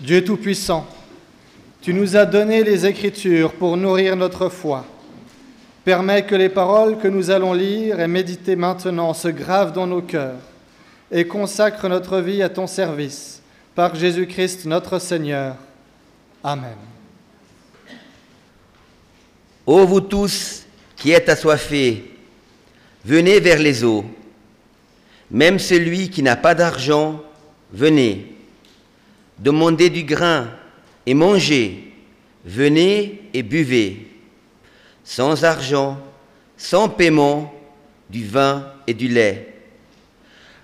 Dieu Tout-Puissant, tu nous as donné les Écritures pour nourrir notre foi. Permets que les paroles que nous allons lire et méditer maintenant se gravent dans nos cœurs et consacrent notre vie à ton service, par Jésus-Christ notre Seigneur. Amen. Ô vous tous qui êtes assoiffés, venez vers les eaux. Même celui qui n'a pas d'argent, venez demandez du grain et mangez, venez et buvez, sans argent, sans paiement, du vin et du lait.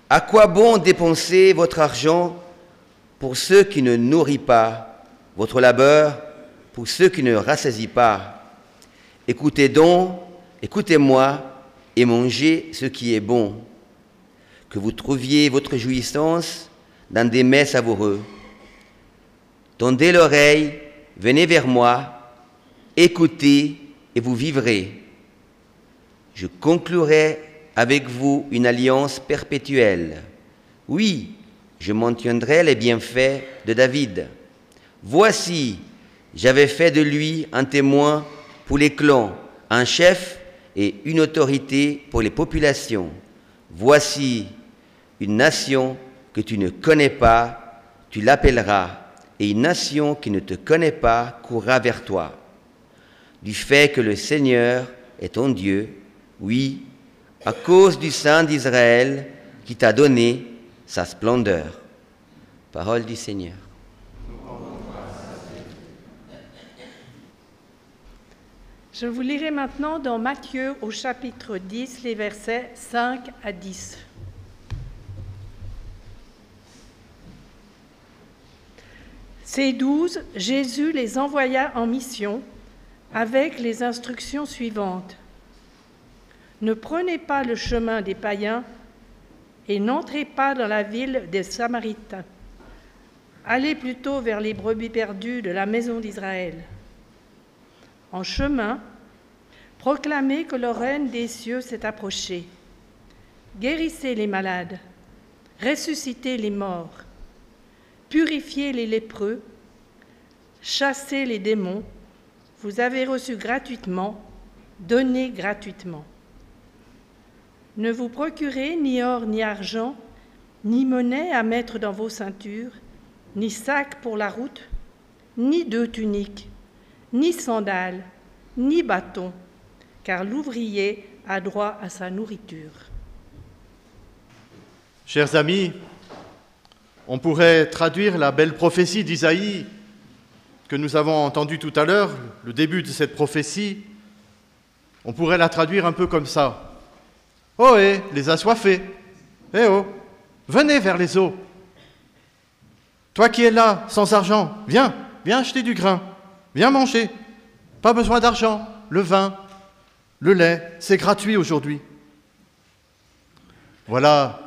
À quoi bon dépenser votre argent pour ceux qui ne nourrit pas, votre labeur pour ceux qui ne rassasient pas? Écoutez donc, écoutez-moi et mangez ce qui est bon, que vous trouviez votre jouissance dans des mets savoureux Tendez l'oreille, venez vers moi, écoutez et vous vivrez. Je conclurai avec vous une alliance perpétuelle. Oui, je mentionnerai les bienfaits de David. Voici, j'avais fait de lui un témoin pour les clans, un chef et une autorité pour les populations. Voici une nation que tu ne connais pas, tu l'appelleras et une nation qui ne te connaît pas courra vers toi. Du fait que le Seigneur est ton Dieu, oui, à cause du Saint d'Israël qui t'a donné sa splendeur. Parole du Seigneur. Je vous lirai maintenant dans Matthieu au chapitre 10 les versets 5 à 10. Ces douze, Jésus les envoya en mission avec les instructions suivantes. Ne prenez pas le chemin des païens et n'entrez pas dans la ville des Samaritains. Allez plutôt vers les brebis perdues de la maison d'Israël. En chemin, proclamez que le règne des cieux s'est approché. Guérissez les malades, ressuscitez les morts purifiez les lépreux, chassez les démons, vous avez reçu gratuitement, donnez gratuitement. Ne vous procurez ni or ni argent, ni monnaie à mettre dans vos ceintures, ni sac pour la route, ni deux tuniques, ni sandales, ni bâton, car l'ouvrier a droit à sa nourriture. Chers amis, on pourrait traduire la belle prophétie d'Isaïe que nous avons entendue tout à l'heure, le début de cette prophétie, on pourrait la traduire un peu comme ça. Oh hé, les assoiffés, eh oh, venez vers les eaux. Toi qui es là, sans argent, viens, viens acheter du grain, viens manger. Pas besoin d'argent, le vin, le lait, c'est gratuit aujourd'hui. Voilà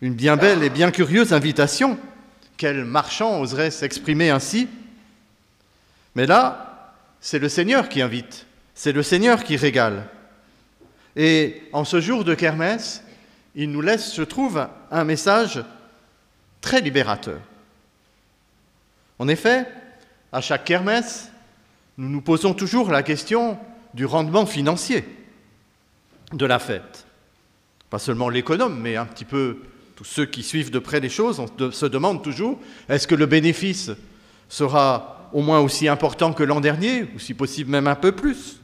une bien belle et bien curieuse invitation. Quel marchand oserait s'exprimer ainsi? Mais là, c'est le Seigneur qui invite, c'est le Seigneur qui régale. Et en ce jour de Kermès, il nous laisse, je trouve, un message très libérateur. En effet, à chaque Kermès, nous nous posons toujours la question du rendement financier de la fête. Pas seulement l'économe, mais un petit peu tous ceux qui suivent de près les choses se demandent toujours, est-ce que le bénéfice sera au moins aussi important que l'an dernier, ou si possible même un peu plus?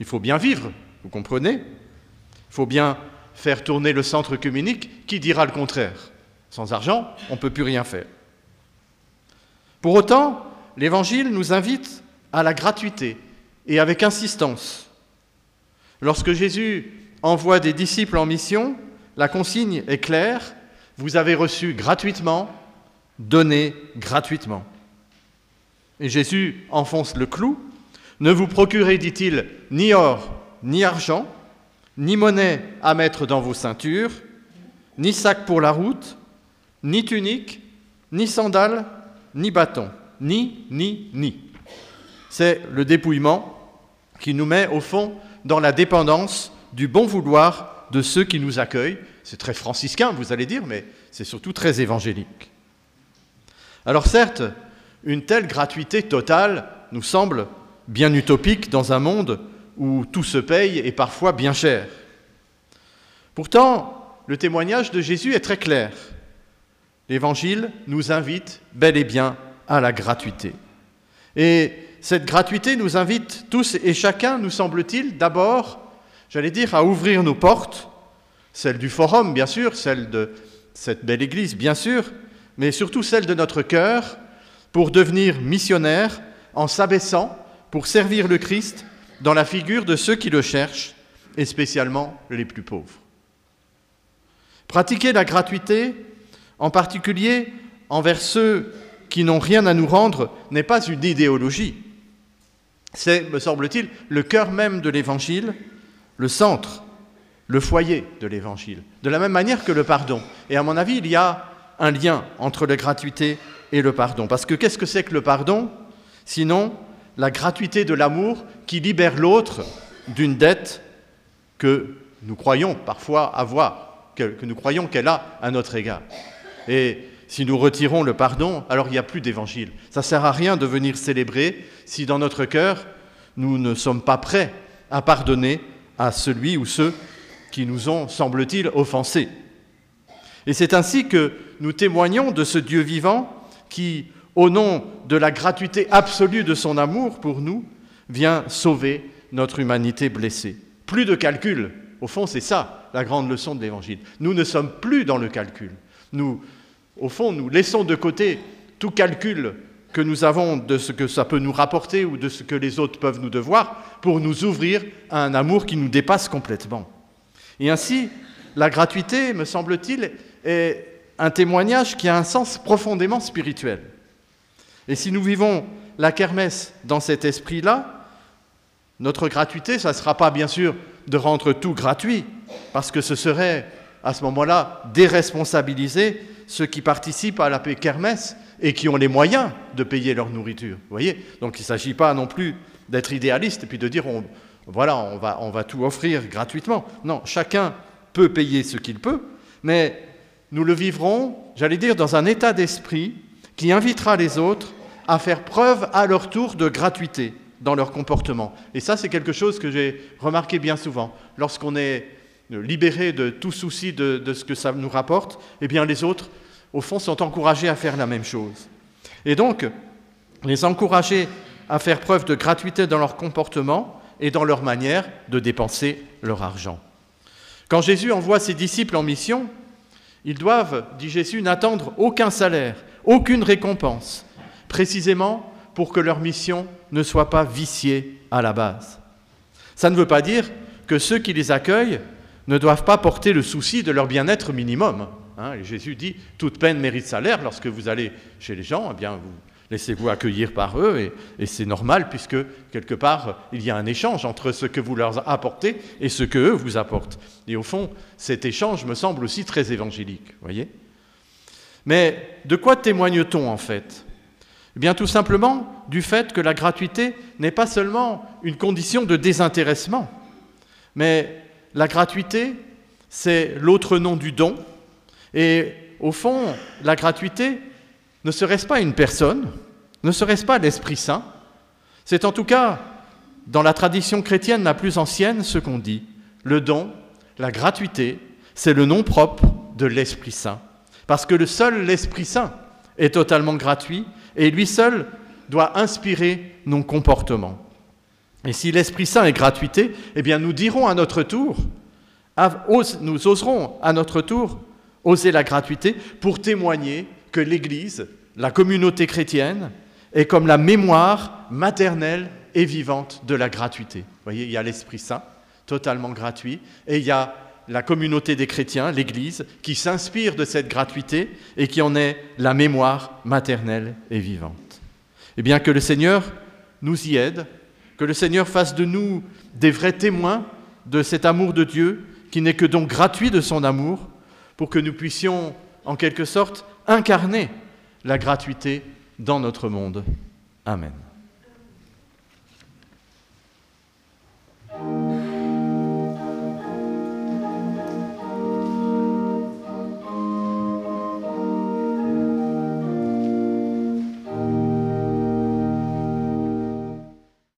Il faut bien vivre, vous comprenez? Il faut bien faire tourner le centre communique, qui dira le contraire? Sans argent, on ne peut plus rien faire. Pour autant, l'Évangile nous invite à la gratuité et avec insistance. Lorsque Jésus envoie des disciples en mission, la consigne est claire, vous avez reçu gratuitement, donnez gratuitement. Et Jésus enfonce le clou, ne vous procurez, dit-il, ni or, ni argent, ni monnaie à mettre dans vos ceintures, ni sac pour la route, ni tunique, ni sandales, ni bâton, ni, ni, ni. C'est le dépouillement qui nous met au fond dans la dépendance du bon vouloir de ceux qui nous accueillent. C'est très franciscain, vous allez dire, mais c'est surtout très évangélique. Alors certes, une telle gratuité totale nous semble bien utopique dans un monde où tout se paye et parfois bien cher. Pourtant, le témoignage de Jésus est très clair. L'Évangile nous invite bel et bien à la gratuité. Et cette gratuité nous invite tous et chacun, nous semble-t-il, d'abord, j'allais dire, à ouvrir nos portes, celle du forum, bien sûr, celle de cette belle Église, bien sûr, mais surtout celle de notre cœur, pour devenir missionnaire en s'abaissant pour servir le Christ dans la figure de ceux qui le cherchent, et spécialement les plus pauvres. Pratiquer la gratuité, en particulier envers ceux qui n'ont rien à nous rendre, n'est pas une idéologie. C'est, me semble-t-il, le cœur même de l'Évangile, le centre, le foyer de l'Évangile, de la même manière que le pardon. Et à mon avis, il y a un lien entre la gratuité et le pardon. Parce que qu'est-ce que c'est que le pardon? Sinon, la gratuité de l'amour qui libère l'autre d'une dette que nous croyons parfois avoir, que, nous croyons qu'elle a à notre égard. Et si nous retirons le pardon, alors il n'y a plus d'évangile. Ça ne sert à rien de venir célébrer si dans notre cœur, nous ne sommes pas prêts à pardonner à celui ou ceux qui nous ont, semble-t-il, offensés. Et c'est ainsi que nous témoignons de ce Dieu vivant qui, au nom de la gratuité absolue de son amour pour nous, vient sauver notre humanité blessée. Plus de calcul. Au fond, c'est ça la grande leçon de l'Évangile. Nous ne sommes plus dans le calcul. Nous, au fond, nous laissons de côté tout calcul que nous avons de ce que ça peut nous rapporter ou de ce que les autres peuvent nous devoir pour nous ouvrir à un amour qui nous dépasse complètement. Et ainsi, la gratuité, me semble-t-il, est un témoignage qui a un sens profondément spirituel. Et si nous vivons la kermesse dans cet esprit-là, notre gratuité, ça ne sera pas bien sûr de rendre tout gratuit, parce que ce serait à ce moment-là déresponsabiliser ceux qui participent à la kermesse et qui ont les moyens de payer leur nourriture. Vous voyez? Donc il ne s'agit pas non plus d'être idéaliste et puis de dire on, voilà, on va, on va tout offrir gratuitement. Non, chacun peut payer ce qu'il peut, mais nous le vivrons, j'allais dire, dans un état d'esprit qui invitera les autres à faire preuve à leur tour de gratuité dans leur comportement. Et ça, c'est quelque chose que j'ai remarqué bien souvent. Lorsqu'on est libéré de tout souci de, de, ce que ça nous rapporte, eh bien les autres, au fond, sont encouragés à faire la même chose. Et donc, les encourager à faire preuve de gratuité dans leur comportement et dans leur manière de dépenser leur argent. Quand Jésus envoie ses disciples en mission, ils doivent, dit Jésus, n'attendre aucun salaire, aucune récompense, précisément pour que leur mission ne soit pas viciée à la base. Ça ne veut pas dire que ceux qui les accueillent ne doivent pas porter le souci de leur bien-être minimum. Hein. Jésus dit toute peine mérite salaire. Lorsque vous allez chez les gens, eh bien vous laissez-vous accueillir par eux et, c'est normal puisque quelque part il y a un échange entre ce que vous leur apportez et ce que eux vous apportent. Et au fond, cet échange me semble aussi très évangélique, voyez. Mais de quoi témoigne-t-on en fait? Eh bien tout simplement du fait que la gratuité n'est pas seulement une condition de désintéressement, mais la gratuité, c'est l'autre nom du don. Et au fond, la gratuité, ne serait-ce pas une personne Ne serait-ce pas l'Esprit Saint? C'est en tout cas, dans la tradition chrétienne la plus ancienne, ce qu'on dit. Le don, la gratuité, c'est le nom propre de l'Esprit Saint. Parce que le seul l'Esprit Saint est totalement gratuit et lui seul doit inspirer nos comportements. Et si l'Esprit Saint est gratuité, eh bien nous dirons à notre tour, nous oserons à notre tour oser la gratuité pour témoigner que l'Église, la communauté chrétienne, est comme la mémoire maternelle et vivante de la gratuité. Vous voyez, il y a l'Esprit Saint, totalement gratuit, et il y a la communauté des chrétiens, l'Église, qui s'inspire de cette gratuité et qui en est la mémoire maternelle et vivante. Eh bien, que le Seigneur nous y aide, que le Seigneur fasse de nous des vrais témoins de cet amour de Dieu, qui n'est que donc gratuit de son amour, pour que nous puissions, en quelque sorte, incarner la gratuité dans notre monde. Amen.